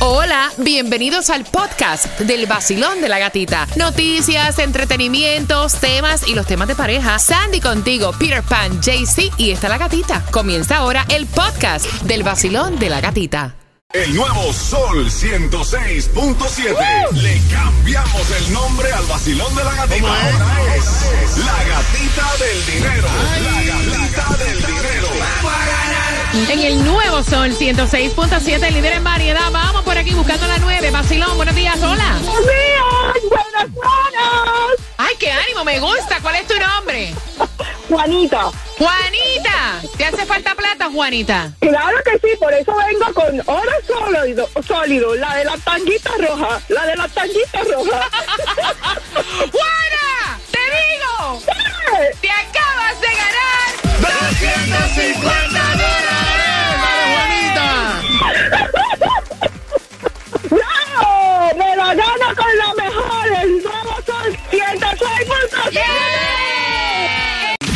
Hola, bienvenidos al podcast del vacilón de la gatita. Noticias, entretenimientos, temas y los temas de pareja. Sandy contigo, Peter Pan, JC y está la gatita. Comienza ahora el podcast del vacilón de la gatita. El nuevo Sol 106.7. Le cambiamos el nombre al vacilón de la gatita. Ahora es la gatita del dinero. La gatita del dinero. En el nuevo Sol 106.7, líder en variedad. Vamos por aquí buscando la 9. Vacilón, buenos días, hola. Buenos días, buenas. Ay, qué ánimo, me gusta. ¿Cuál es tu nombre? Juanita. Juanita. ¿Te hace falta plata, Juanita? Claro que sí, por eso vengo con oro sólido, sólido, la de la tanguita roja, la de la tanguita roja. ¡Juana! ¡Te digo! ¡Te acabas de ganar! 250 ¡No! La mejor! ¡El nuevo sol 106.7!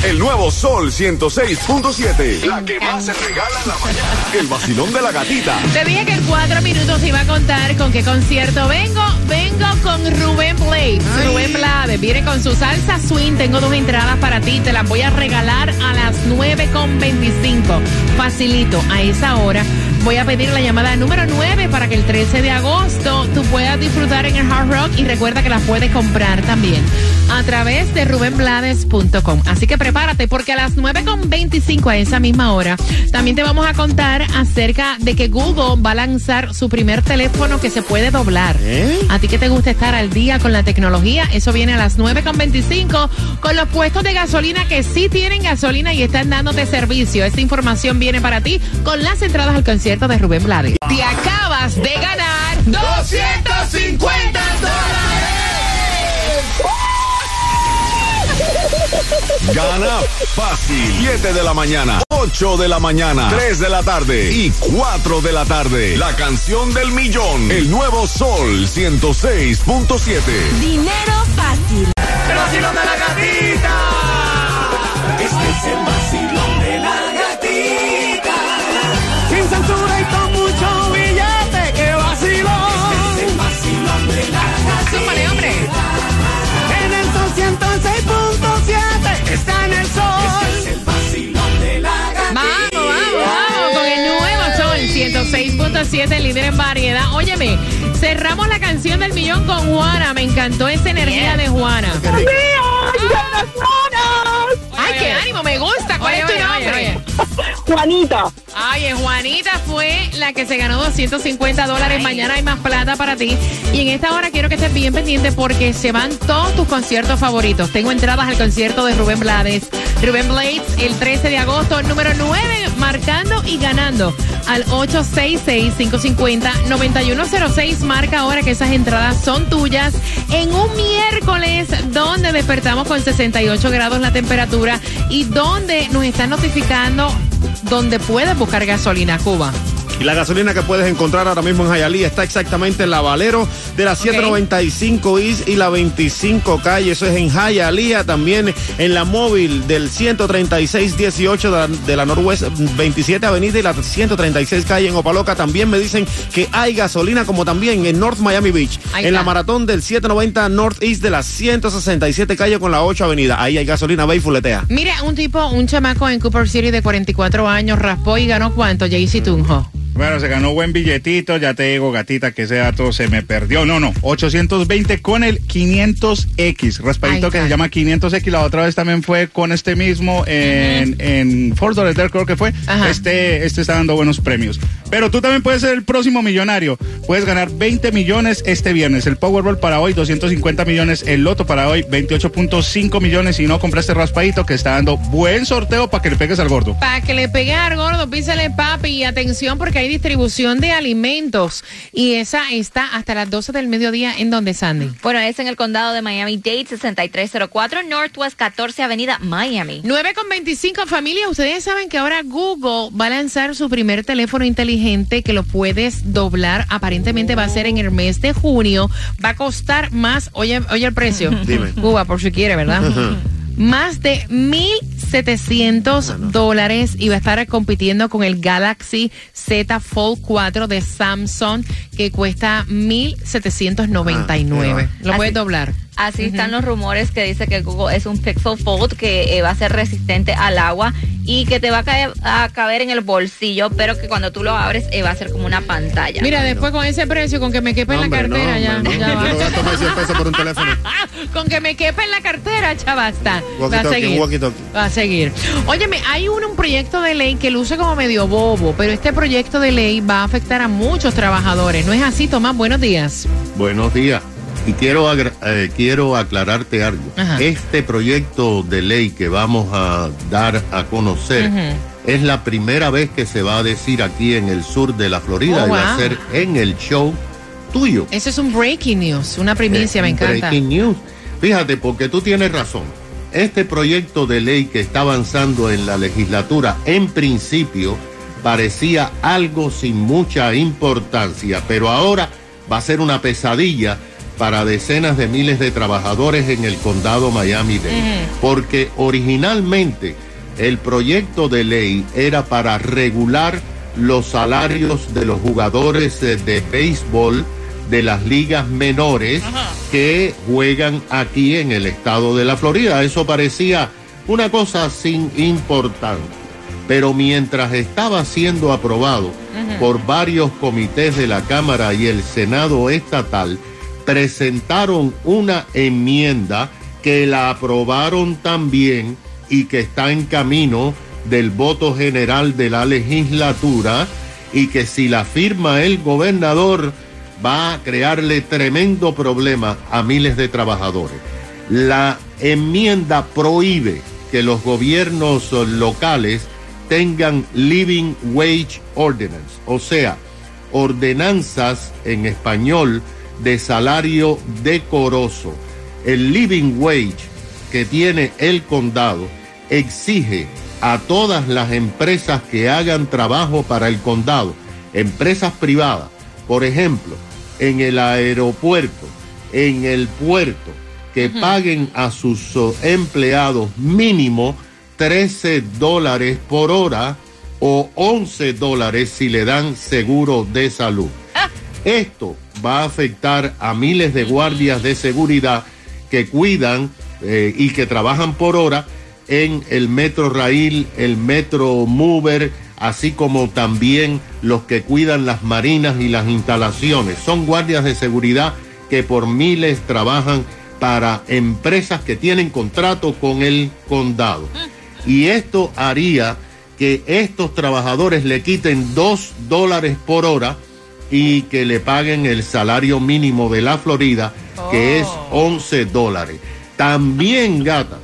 El nuevo Sol 106.7. La que más se regala en la mañana. El vacilón de la gatita. Te dije que en cuatro minutos iba a contar con qué concierto vengo. Vengo con Rubén Blades. Rubén Blades viene con su salsa swing. Tengo dos entradas para ti. Te las voy a regalar a las 9.25. Facilito, a esa hora. Voy a pedir la llamada número 9 para que el 13 de agosto tú puedas disfrutar en el Hard Rock y recuerda que las puedes comprar también a través de rubenblades.com. Así que prepárate porque a las 9.25 a esa misma hora también te vamos a contar acerca de que Google va a lanzar su primer teléfono que se puede doblar. A ti que te gusta estar al día con la tecnología, eso viene a las 9.25 con los puestos de gasolina que sí tienen gasolina y están dándote servicio. Esta información viene para ti con las entradas al concierto de Rubén Blades. Te acabas de ganar 250 Gana fácil. 7 de la mañana, 8 de la mañana, 3 de la tarde y 4 de la tarde. La canción del millón. El nuevo Sol 106.7. Dinero fácil. El vacilón de la gatita. Este es el vacilón 106.7, líder en variedad. Óyeme, cerramos la canción del millón con Juana. Me encantó esa energía de Juana. Ay, qué ánimo, me gusta. ¿Cuál es tu nombre? Juanita. Ay, Juanita fue la que se ganó 250 dólares. Mañana hay más plata para ti. Y en esta hora quiero que estés bien pendiente porque se van todos tus conciertos favoritos. Tengo entradas al concierto de Rubén Blades. Rubén Blades el 13 de agosto, número 9, marcando y ganando al 866-550-9106. Marca ahora que esas entradas son tuyas en un miércoles donde despertamos con 68 grados la temperatura y donde nos están notificando donde puedes buscar gasolina, Cuba. Y la gasolina que puedes encontrar ahora mismo en Jayalía está exactamente en la Valero de la 795 East y la 25 calle. Eso es en Jayalía. También en la móvil del 13618 de la, de la Norwest 27 Avenida y la 136 calle en Opaloca. También me dicen que hay gasolina como también en North Miami Beach. Ahí en la maratón del 790 Northeast de la 167 calle con la 8 Avenida. Ahí hay gasolina, ve y fuletea. Mire, un tipo, un chamaco en Cooper City de 44 años raspó y ganó cuánto, Jaycee Tunjo. Bueno, se ganó buen billetito, ya te digo, gatita, que ese dato se me perdió. No, no, 820 con el 500X, raspadito que se llama 500X. La otra vez también fue con este mismo en, en Fort Lauderdale, creo que fue. Ajá. Este, este está dando buenos premios. Pero tú también puedes ser el próximo millonario. Puedes ganar 20 millones este viernes. El Powerball para hoy, 250 millones. El Loto para hoy, 28.5 millones. Si no compraste raspadito, que está dando buen sorteo para que le pegues al gordo. Para que le pegue al gordo, písale papi y atención porque hay distribución de alimentos y esa está hasta las 12 del mediodía en donde Sandy. Bueno, es en el condado de Miami-Dade, 6304 Northwest 14 Avenida, Miami. 9 con 25 familia, ustedes saben que ahora Google va a lanzar su primer teléfono inteligente que lo puedes doblar, aparentemente va a ser en el mes de junio, va a costar más, oye, oye el precio, Dime. Cuba por si quiere, ¿verdad? Más de 1.700 dólares y va a estar compitiendo con el Galaxy Z Fold 4 de Samsung que cuesta 1.799. Lo puedes Así- están los rumores que dice que Google es un Pixel Fold que eh, va a ser resistente al agua y que te va a, caer- a caber en el bolsillo, pero que cuando tú lo abres eh, va a ser como una pantalla. Mira, después con ese precio, con que me quepa en la Hombre, no, cartera, ya, hombre, ya Yo va. gasto más de 100 pesos por un teléfono. Con que me quepa en la cartera, ya basta. Va a seguir. Va a seguir. Óyeme, hay un, un proyecto de ley que luce como medio bobo, pero este proyecto de ley va a afectar a muchos trabajadores. ¿No es así, Tomás? Buenos días. Buenos días. Y quiero, eh, quiero aclararte algo. Ajá. Este proyecto de ley que vamos a dar a conocer es la primera vez que se va a decir aquí en el sur de la Florida Oh, y va a ser en el show tuyo. Eso es un breaking news, una primicia, Eh, me encanta. Breaking news. Fíjate, porque tú tienes razón. Este proyecto de ley que está avanzando en la legislatura, en principio, parecía algo sin mucha importancia, pero ahora va a ser una pesadilla para decenas de miles de trabajadores en el condado Miami-Dade. Porque originalmente el proyecto de ley era para regular los salarios de los jugadores eh, de béisbol de las ligas menores que juegan aquí en el estado de la Florida. Eso parecía una cosa sin importancia. Pero mientras estaba siendo aprobado por varios comités de la Cámara y el Senado estatal, presentaron una enmienda que la aprobaron también y que está en camino del voto general de la legislatura y que si la firma el gobernador va a crearle tremendo problema a miles de trabajadores. La enmienda prohíbe que los gobiernos locales tengan living wage ordinance, o sea, ordenanzas en español de salario decoroso. El living wage que tiene el condado exige a todas las empresas que hagan trabajo para el condado, empresas privadas, por ejemplo, en el aeropuerto, en el puerto, que paguen a sus oh, empleados mínimo 13 dólares por hora o 11 dólares si le dan seguro de salud. Esto va a afectar a miles de guardias de seguridad que cuidan eh, y que trabajan por hora en el Metro Rail, el Metro Mover, así como también los que cuidan las marinas y las instalaciones. Son guardias de seguridad que por miles trabajan para empresas que tienen contrato con el condado. Y esto haría que estos trabajadores le quiten dos dólares por hora y que le paguen el salario mínimo de la Florida, que es 11 dólares. También, gata,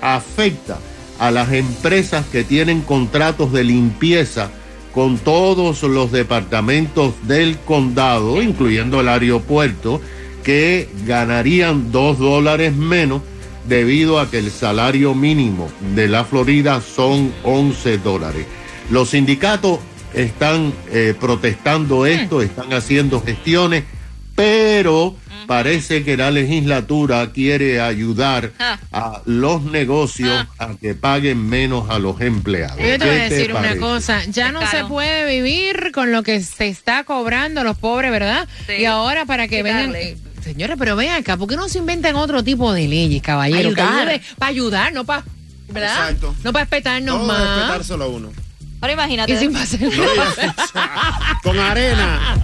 afecta a las empresas que tienen contratos de limpieza con todos los departamentos del condado, incluyendo el aeropuerto, que ganarían dos dólares menos debido a que el salario mínimo de la Florida son 11 dólares. Los sindicatos están eh, protestando esto, están haciendo gestiones, pero parece que la legislatura quiere ayudar Ah. a los negocios a que paguen menos a los empleados. Yo te voy a ¿Qué te decir una cosa, ya no se puede vivir con lo que se está cobrando los pobres, ¿verdad? Sí. Y ahora para que vengan... Eh, Señores, pero ven acá, ¿por qué no se inventan otro tipo de leyes, caballero? Ayudar. Para ayudar, no para... ¿Verdad? Exacto. No para respetarnos No, más. respetárselo a uno. Ahora imagínate. Y sin Con arena.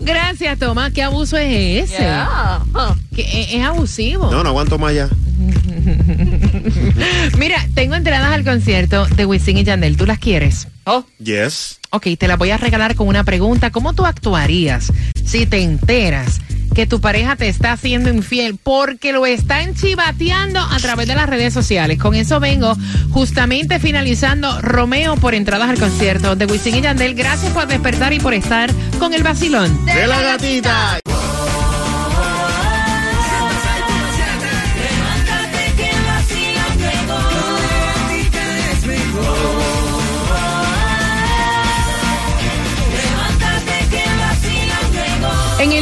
Gracias, Tomás. ¿Qué abuso es ese? Yeah. Que es, es abusivo. No, no aguanto más ya. Mira, tengo entradas al concierto de Wisin y Yandel. ¿Tú las quieres? Oh, Yes. Ok, te la voy a regalar con una pregunta. ¿Cómo tú actuarías si te enteras que tu pareja te está haciendo infiel porque lo están chivateando a través de las redes sociales? Con eso vengo justamente finalizando Romeo por entradas al concierto de Wisin y Yandel. Gracias por despertar y por estar con el vacilón. De la gatita.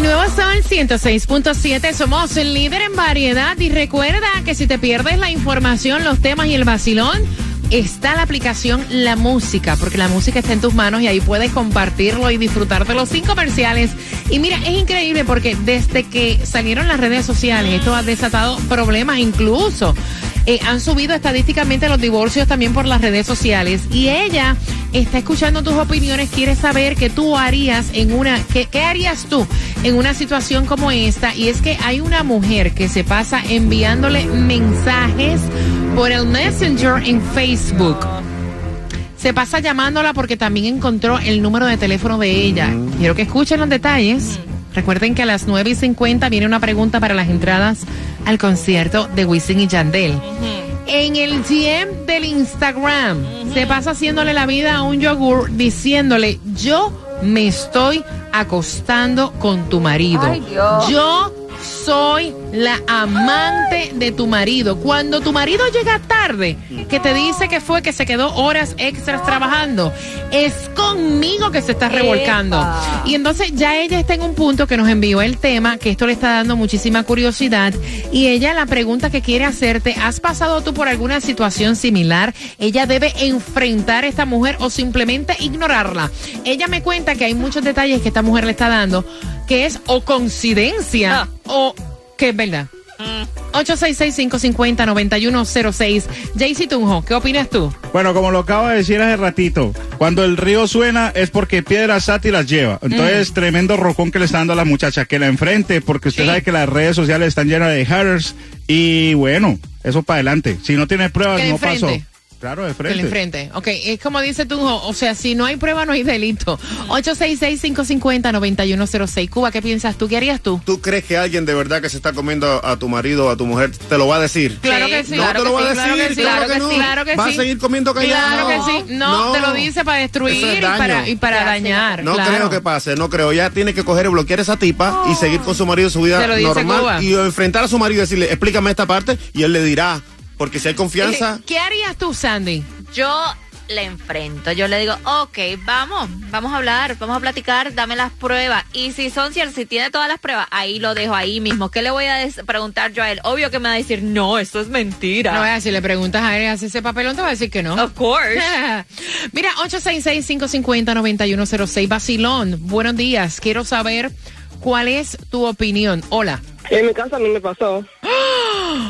El Nuevo Sol 106.7 somos el líder en variedad y recuerda que si te pierdes la información, los temas y el vacilón, está la aplicación La Música, porque la música está en tus manos y ahí puedes compartirlo y disfrutártelo sin comerciales. Y mira, es increíble porque desde que salieron las redes sociales, esto ha desatado problemas incluso. Eh, han subido estadísticamente los divorcios también por las redes sociales y ella está escuchando tus opiniones, quiere saber qué tú harías en una, qué, qué harías tú en una situación como esta y es que hay una mujer que se pasa enviándole mensajes por el Messenger en Facebook. Se pasa llamándola porque también encontró el número de teléfono de ella. Quiero que escuchen los detalles. Recuerden que a las 9 y 50 viene una pregunta para las entradas al concierto de Wisin y Yandel. En el DM del Instagram se pasa haciéndole la vida a un yogur diciéndole, yo me estoy acostando con tu marido. Ay, Dios. Yo soy la amante de tu marido. Cuando tu marido llega tarde, que te dice que fue que se quedó horas extras trabajando, es conmigo que se está revolcando. Epa. Y entonces ya ella está en un punto que nos envió el tema, que esto le está dando muchísima curiosidad. Y ella la pregunta que quiere hacerte, ¿has pasado tú por alguna situación similar? Ella debe enfrentar a esta mujer o simplemente ignorarla. Ella me cuenta que hay muchos detalles que esta mujer le está dando, que es o coincidencia Ah. o que es verdad. 866-550-9106. Jaycee Tunjo, ¿qué opinas tú? Bueno, como lo acabo de decir hace ratito, cuando el río suena es porque piedras Sati las lleva. Entonces, tremendo rocón que le está dando a la muchacha, que la enfrente, porque usted Sí. sabe que las redes sociales están llenas de haters. Y bueno, eso para adelante. Si no tiene pruebas, no pasó. Claro, de Que frente. le enfrente. Ok, es como dice Tunjo, o sea, si no hay prueba, no hay delito. 866-550-9106. Cuba, ¿qué piensas tú? ¿Qué harías tú? ¿Tú crees que alguien de verdad que se está comiendo a tu marido o a tu mujer te lo va a decir? Claro que sí. no claro te lo que va a claro decir, que sí, claro que que no. sí, claro que Va a seguir comiendo callado. Claro que sí. No, te lo dice para destruir es y para, daño. y para dañar. No claro. creo que pase, no creo. Ella tiene que coger y bloquear a esa tipa y seguir con su marido su vida normal Cuba. y enfrentar a su marido y decirle, explícame esta parte y él le dirá, porque si hay confianza, ¿Qué harías tú, Sandy? Yo le enfrento, yo le digo, ok, vamos, vamos a hablar, vamos a platicar, dame las pruebas. Y si son ciertas, si tiene todas las pruebas, ahí lo dejo ahí mismo. ¿Qué le voy a preguntar yo a él? Obvio que me va a decir, no, esto es mentira. No, vea, si le preguntas a él, hace ese papelón, te va a decir que no. Of course. Mira, 866-550-9106, Basilón. Buenos días. Quiero saber cuál es tu opinión. Hola. En mi casa a mí me pasó.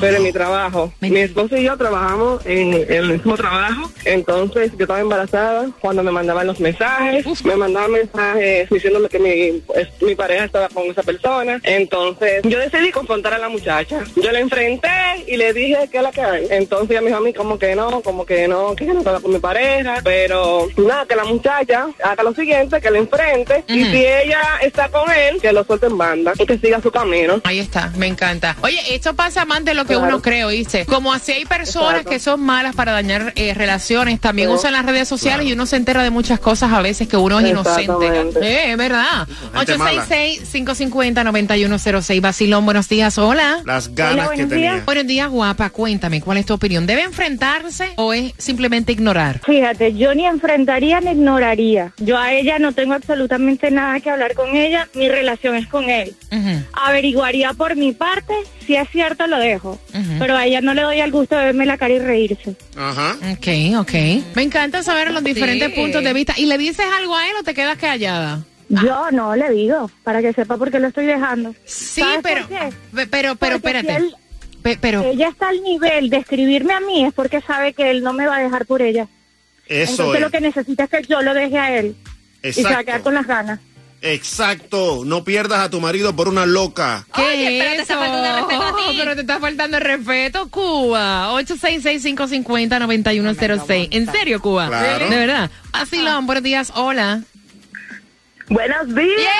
Pero en mi trabajo. Mi esposo y yo trabajamos en, en el mismo trabajo. Entonces yo estaba embarazada cuando me mandaban los mensajes. Me mandaban mensajes diciéndome que mi, es- mi pareja estaba con esa persona. Entonces yo decidí confrontar a la muchacha. Yo la enfrenté y le dije que es la que hay. Entonces ella me dijo a mí como que no, como que no, que no estaba con mi pareja. Pero nada, que la muchacha haga lo siguiente, que la enfrente. Y si ella está con él, que lo suelte en banda y que siga su camino. Ahí está, me encanta. Oye, esto pasa más de lo que Claro. uno cree, ¿oíste? Como así hay personas Exacto. que son malas para dañar eh, relaciones, también usan las redes sociales y uno se entera de muchas cosas a veces que uno es inocente. Eh, es verdad. Gente mala. 866-550-9106. Basilón, buenos días. Hola. las ganas Hola, que tenía. días. Buenos días, guapa. Cuéntame, ¿cuál es tu opinión? ¿Debe enfrentarse o es simplemente ignorar? Fíjate, yo ni enfrentaría ni ignoraría. Yo a ella no tengo absolutamente nada que hablar con ella, mi relación es con él. Ujú. Averiguaría por mi parte, si es cierto lo dejo, pero a ella no le doy el gusto de verme la cara y reírse. Ajá. Ok, ok. Me encanta saber los diferentes Sí. puntos de vista. ¿Y le dices algo a él o te quedas callada? Yo no le digo, para que sepa por qué lo estoy dejando. Sí, ¿Sabes pero, pero, pero, Porque espérate. si él- Pe- pero, ella está al nivel de escribirme a mí es porque sabe que él no me va a dejar por ella. Eso Entonces es. lo que necesita es que yo lo deje a él y se va a quedar Exacto. con las ganas. Exacto. No pierdas a tu marido por una loca. ¿qué Oye, es pero te está eso? faltando el respeto a ti. Pero te está faltando el respeto, Cuba. 866-550-9106. ¿En serio, Cuba? Claro. De verdad. Así buenos días. Hola. Buenos días.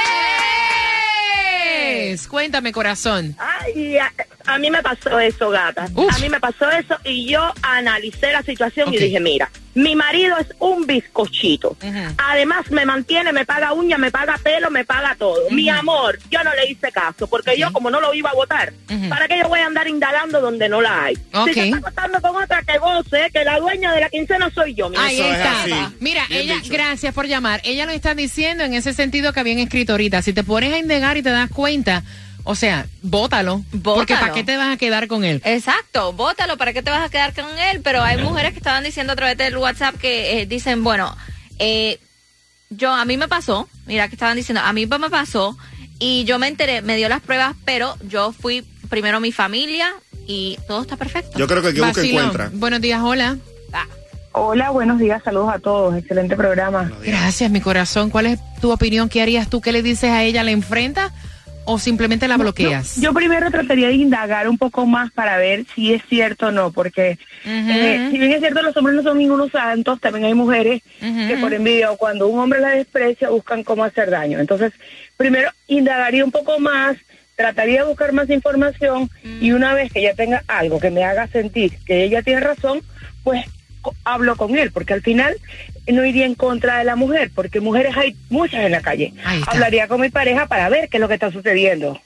Yes. Cuéntame, corazón. Ay, a, a mí me pasó eso, gata. Uf. A mí me pasó eso y yo analicé la situación y dije, mira, mi marido es un bizcochito. Además me mantiene, me paga uña, me paga pelo, me paga todo. Mi amor, yo no le hice caso porque yo como no lo iba a votar. ¿para qué yo voy a andar indagando donde no la hay? Ok. Si se está acostando con otra que goce, que la dueña de la quincena soy yo. mi Ahí está. Mira, Bien ella, dicho. gracias por llamar. Ella lo está diciendo en ese sentido que habían escrito ahorita. Si te pones a indagar y te das cuenta, O sea, bótalo. Porque ¿para qué te vas a quedar con él? Exacto, bótalo, ¿para qué te vas a quedar con él? Pero hay mujeres que estaban diciendo a través del WhatsApp que eh, dicen, bueno, eh, yo, a mí me pasó, mira que estaban diciendo, a mí me pasó y yo me enteré, me dio las pruebas, pero yo fui primero mi familia y todo está perfecto. Yo creo que que busca encuentra. Buenos días, hola. Ah. Hola, buenos días, saludos a todos, excelente programa. Gracias, mi corazón. ¿Cuál es tu opinión? ¿Qué harías tú? ¿Qué le dices a ella? ¿La enfrentas o simplemente la bloqueas? yo, primero trataría de indagar un poco más para ver si es cierto o no, porque eh, si bien es cierto los hombres no son ningunos santos, también hay mujeres que por envidia o cuando un hombre la desprecia buscan cómo hacer daño. Entonces, primero indagaría un poco más, trataría de buscar más información y una vez que ella tenga algo que me haga sentir que ella tiene razón, pues hablo con él, porque al final no iría en contra de la mujer, porque mujeres hay muchas en la calle. Hablaría con mi pareja para ver qué es lo que está sucediendo.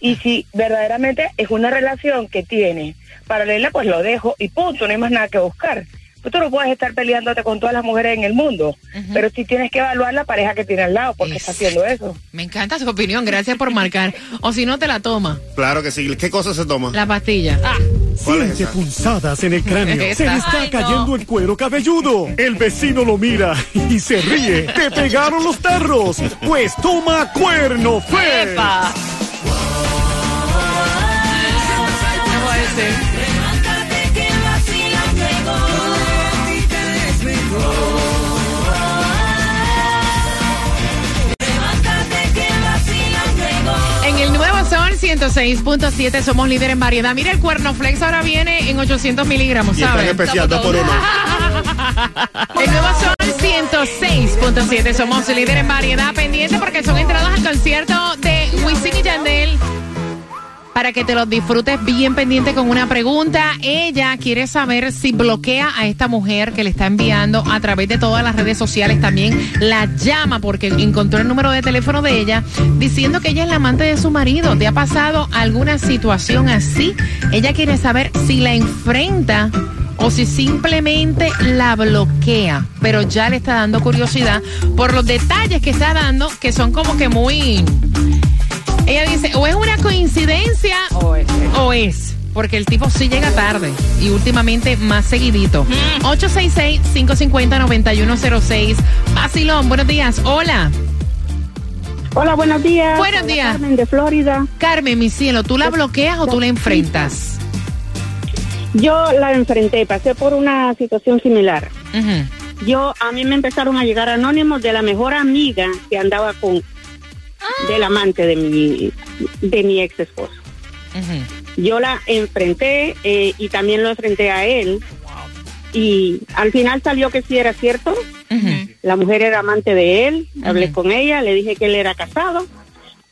Y si verdaderamente es una relación que tiene paralela, pues lo dejo y punto, no hay más nada que buscar. Tú no puedes estar peleándote con todas las mujeres en el mundo, pero sí tienes que evaluar la pareja que tiene al lado, porque está haciendo eso. Me encanta su opinión, gracias por marcar. o si no, te la toma. Claro que sí. ¿Qué cosa se toma? La pastilla. Ah. Siente punzadas en el cráneo. Se le está cayendo el cuero cabelludo. El vecino lo mira y se ríe. Te pegaron los perros. Pues toma cuerno fe. 106.7 somos líder en variedad. Mira, el cuerno flex ahora viene en 800 miligramos, ¿sabes? especial, dos por uno. el nuevo Sol 106.7 somos líder en variedad. Pendiente porque son entradas al concierto de Wisin y Yandel para que te los disfrutes bien pendiente con una pregunta. Ella quiere saber si bloquea a esta mujer que le está enviando a través de todas las redes sociales. También la llama porque encontró el número de teléfono de ella diciendo que ella es la amante de su marido. ¿Te ha pasado alguna situación así? Ella quiere saber si la enfrenta o si simplemente la bloquea, pero ya le está dando curiosidad por los detalles que está dando, que son como que muy ella dice, o es una coincidencia o es. porque el tipo sí llega tarde y últimamente más seguidito. 866-550-9106. Basilón, buenos días. Hola. Hola, buenos días. Buenos días. Carmen de Florida. Carmen, mi cielo, ¿tú la bloqueas o tú la enfrentas? Yo la enfrenté, pasé por una situación similar. Yo, a mí me empezaron a llegar anónimos de la mejor amiga que andaba con del amante de mi, de mi ex esposo. Yo la enfrenté eh, y también lo enfrenté a él. Y al final salió que sí era cierto. La mujer era amante de él. Hablé con ella, le dije que él era casado.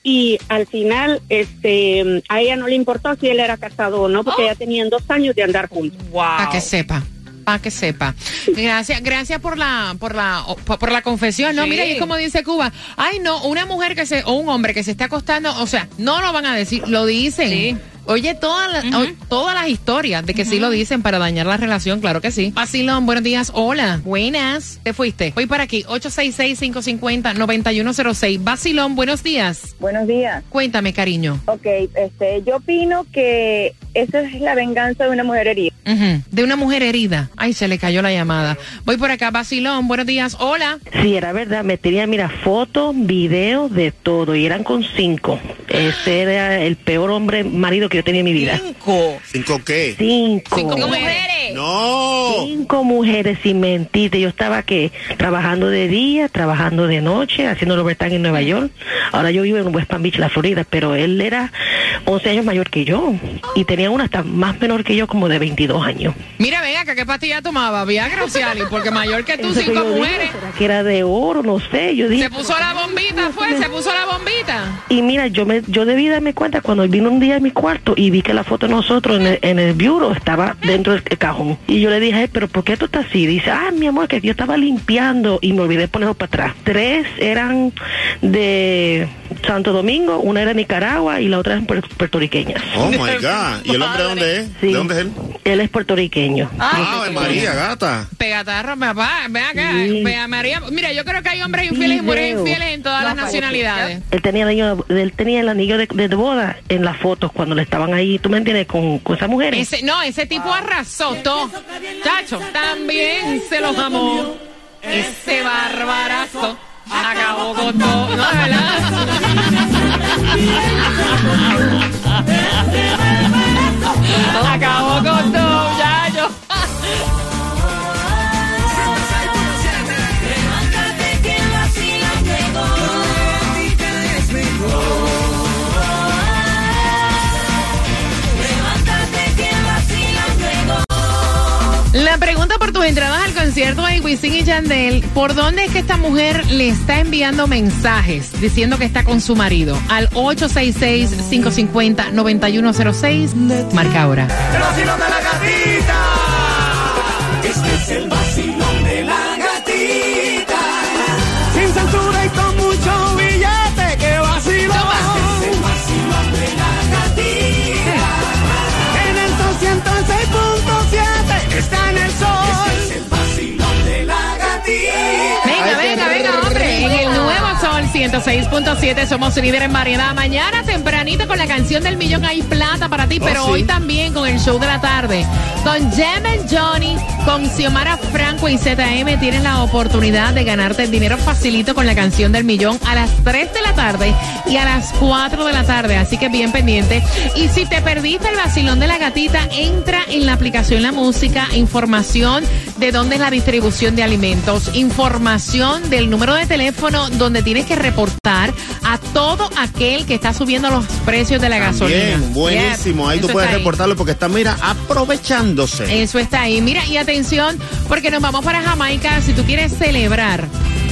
Y al final, este, a ella no le importó si él era casado o no, porque ya tenían dos años de andar juntos. Para que sepa para que sepa. Gracias, gracias por la, por la, por la confesión. No, mira, y es como dice Cuba. Ay, no, una mujer que se, o un hombre que se está acostando, o sea, no lo van a decir, lo dicen. Oye, todas las, todas las historias de que sí lo dicen para dañar la relación, claro que sí. Basilón, buenos días. Hola. Buenas. Te fuiste. Voy para aquí. 866-550-9106. Basilón, buenos días. Buenos días. Cuéntame, cariño. Ok, este, yo opino que esa es la venganza de una mujer herida. De una mujer herida. Ay, se le cayó la llamada. Voy por acá. Basilón, buenos días. Hola. Sí, era verdad. Me tenía, mira, fotos, videos, de todo. Y eran con cinco. Ese era el peor hombre marido que yo tenía en mi vida. ¿Cinco? ¿Cinco qué? Cinco. ¿Cinco mujeres? No. Cinco mujeres, sin mentirte. Yo estaba que trabajando de día, trabajando de noche, haciendo overtime en Nueva York. Ahora yo vivo en West Palm Beach, la Florida, pero él era 11 años mayor que yo. Y tenía una hasta más menor que yo, como de 22 años. Mira, venga, ¿qué pastilla tomaba? Viagra o porque mayor que tú, cinco mujeres. que era de oro, no sé. Yo dije, se puso la bombita, fue, se puso la bombita. Y mira, yo me yo debí darme cuenta cuando él vino un día a mi cuarto y vi que la foto de nosotros en el, en el bureau estaba dentro del cajón. Y yo le dije, pero ¿por qué tú estás así? Dice, ah, mi amor, que yo estaba limpiando y me olvidé ponerlo para atrás. Tres eran de Santo Domingo, una era de Nicaragua y la otra es puertorriqueña. Oh my God. ¿Y el hombre dónde es? ¿De dónde es él? Él es puertorriqueño. Ah, María, gata. Pegatarro, papá. Ve acá. Ve María. Mira, yo creo que hay hombres infieles y mujeres infieles en todas las nacionalidades. Él tenía el anillo, él tenía el anillo de, de boda en las fotos cuando le estaban ahí, ¿tú me entiendes? Con, con esa mujer. Ese, no, ese tipo arrasó Chacho, también se los amó. Ese barbarazo acabó con todo. No, verdad. acabó con todo, por tus entradas al concierto de Wisin y Yandel, ¿por dónde es que esta mujer le está enviando mensajes diciendo que está con su marido? Al 866-550-9106. Marca ahora. El vacilón de la gatita. Este es el 106.7 somos líder en variedad. Mañana tempranito con la canción del millón hay plata para ti, Oh, pero sí. hoy también con el show de la tarde. Con Jem and Johnny, con Xiomara Franco y ZM tienes la oportunidad de ganarte el dinero facilito con la canción del millón a las 3 de la tarde y a las 4 de la tarde. Así que bien pendiente. Y si te perdiste el vacilón de la gatita, entra en la aplicación La Música, información de dónde es la distribución de alimentos, información del número de teléfono donde tienes que reportar a todo aquel que está subiendo los precios de la gasolina. Bien, buenísimo. Ahí tú puedes ahí. reportarlo porque está, mira, aprovechándose. Eso está ahí. Mira, y atención, porque nos vamos para Jamaica. Si tú quieres celebrar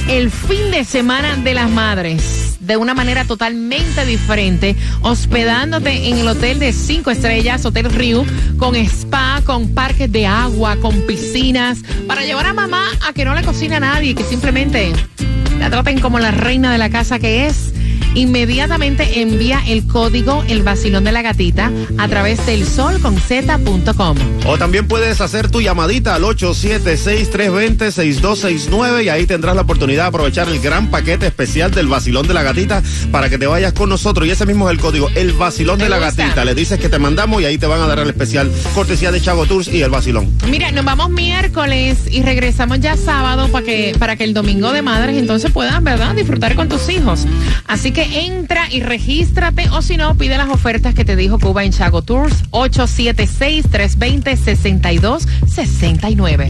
el fin de semana de las madres de una manera totalmente diferente, hospedándote en el hotel de cinco estrellas, Hotel Rio, con spa, con parques de agua, con piscinas, para llevar a mamá a que no le cocine a nadie, que simplemente la traten como la reina de la casa que es. Inmediatamente envía el código El Vacilón de la Gatita a través del solconz.com. O también puedes hacer tu llamadita al 876-320-6269 y ahí tendrás la oportunidad de aprovechar el gran paquete especial del vacilón de la gatita para que te vayas con nosotros. Y ese mismo es el código, el vacilón de la gusta. gatita. Le dices que te mandamos y ahí te van a dar el especial cortesía de Chago Tours y el vacilón. Mira, nos vamos miércoles y regresamos ya sábado para que, para que el domingo de madres entonces puedan, ¿verdad?, disfrutar con tus hijos. Así entra y regístrate o si no, pide las ofertas que te dijo Cuba en Chago Tours 876-320-6269.